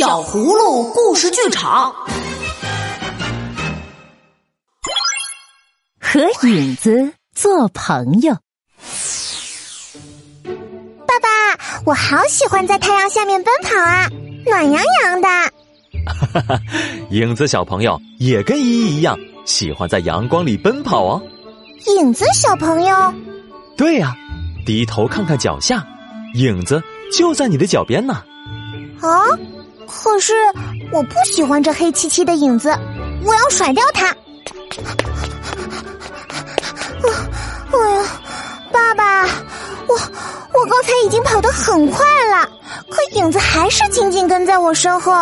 小葫芦故事剧场，和影子做朋友。爸爸，我好喜欢在太阳下面奔跑啊，暖洋洋的。哈哈，影子小朋友也跟依依一样，喜欢在阳光里奔跑哦。影子小朋友，对呀，低头看看脚下，影子就在你的脚边呢。啊！可是我不喜欢这黑漆漆的影子，我要甩掉它。哎呀，爸爸，我我刚才已经跑得很快了，可影子还是紧紧跟在我身后。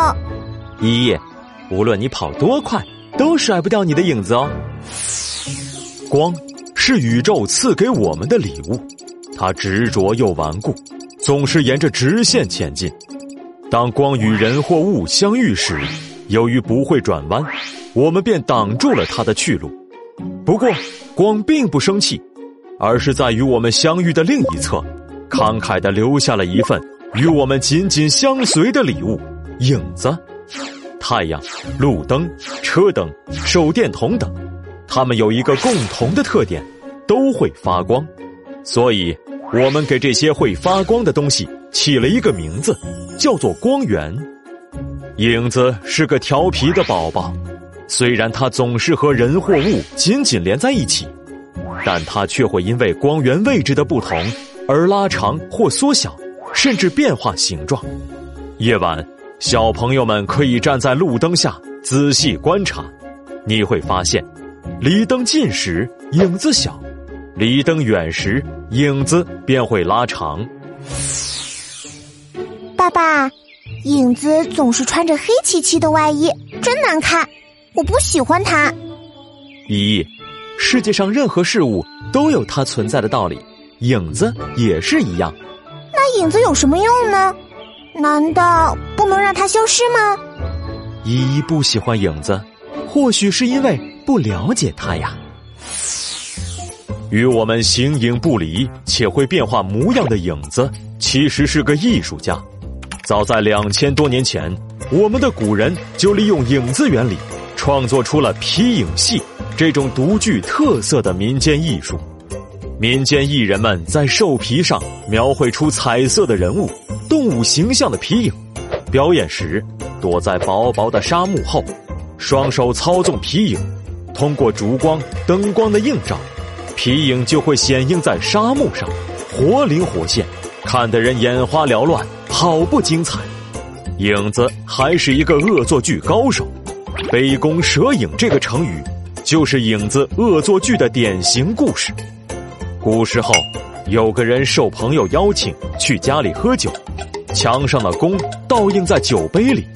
依依，无论你跑多快，都甩不掉你的影子哦。光是宇宙赐给我们的礼物，它执着又顽固，总是沿着直线前进。当光与人或物相遇时，由于不会转弯，我们便挡住了它的去路。不过，光并不生气，而是在与我们相遇的另一侧，慷慨地留下了一份与我们紧紧相随的礼物——影子。太阳、路灯、车灯、手电筒等，它们有一个共同的特点，都会发光。所以，我们给这些会发光的东西。起了一个名字，叫做光源。影子是个调皮的宝宝，虽然它总是和人或物紧紧连在一起，但它却会因为光源位置的不同而拉长或缩小，甚至变化形状。夜晚，小朋友们可以站在路灯下仔细观察，你会发现，离灯近时影子小，离灯远时影子便会拉长。爸爸，影子总是穿着黑漆漆的外衣，真难看，我不喜欢它。依依，世界上任何事物都有它存在的道理，影子也是一样。那影子有什么用呢？难道不能让它消失吗？依依不喜欢影子，或许是因为不了解它呀。与我们形影不离且会变化模样的影子，其实是个艺术家。早在两千多年前，我们的古人就利用影子原理，创作出了皮影戏这种独具特色的民间艺术。民间艺人们在兽皮上描绘出彩色的人物、动物形象的皮影，表演时躲在薄薄的纱幕后，双手操纵皮影，通过烛光、灯光的映照，皮影就会显映在纱幕上，活灵活现，看得人眼花缭乱。好不精彩！影子还是一个恶作剧高手，“杯弓蛇影”这个成语就是影子恶作剧的典型故事。古时候，有个人受朋友邀请去家里喝酒，墙上的弓倒映在酒杯里，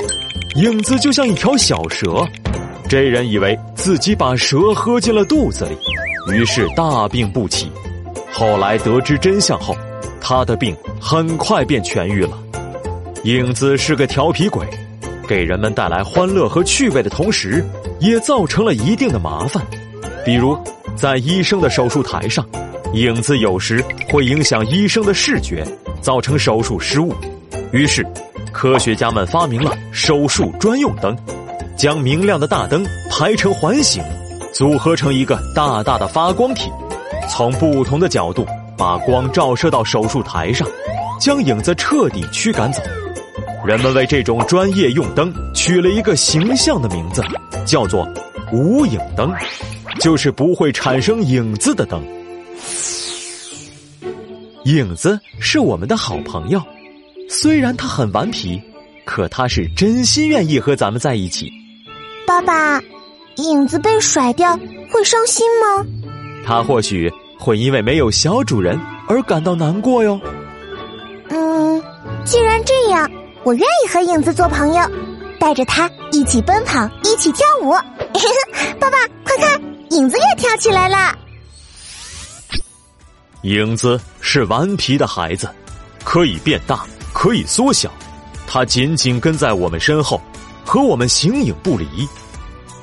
影子就像一条小蛇。这人以为自己把蛇喝进了肚子里，于是大病不起。后来得知真相后，他的病很快便痊愈了。影子是个调皮鬼，给人们带来欢乐和趣味的同时，也造成了一定的麻烦。比如，在医生的手术台上，影子有时会影响医生的视觉，造成手术失误。于是，科学家们发明了手术专用灯，将明亮的大灯排成环形，组合成一个大大的发光体，从不同的角度把光照射到手术台上，将影子彻底驱赶走。人们为这种专业用灯取了一个形象的名字，叫做“无影灯”，就是不会产生影子的灯。影子是我们的好朋友，虽然他很顽皮，可他是真心愿意和咱们在一起。爸爸，影子被甩掉会伤心吗？他或许会因为没有小主人而感到难过哟。嗯，既然这样。我愿意和影子做朋友，带着它一起奔跑，一起跳舞。爸爸，快看，影子也跳起来了。影子是顽皮的孩子，可以变大，可以缩小，它紧紧跟在我们身后，和我们形影不离。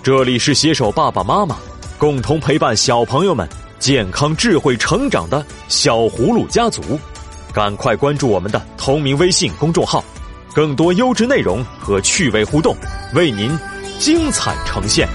这里是携手爸爸妈妈，共同陪伴小朋友们健康智慧成长的小葫芦家族，赶快关注我们的同名微信公众号。更多优质内容和趣味互动，为您精彩呈现。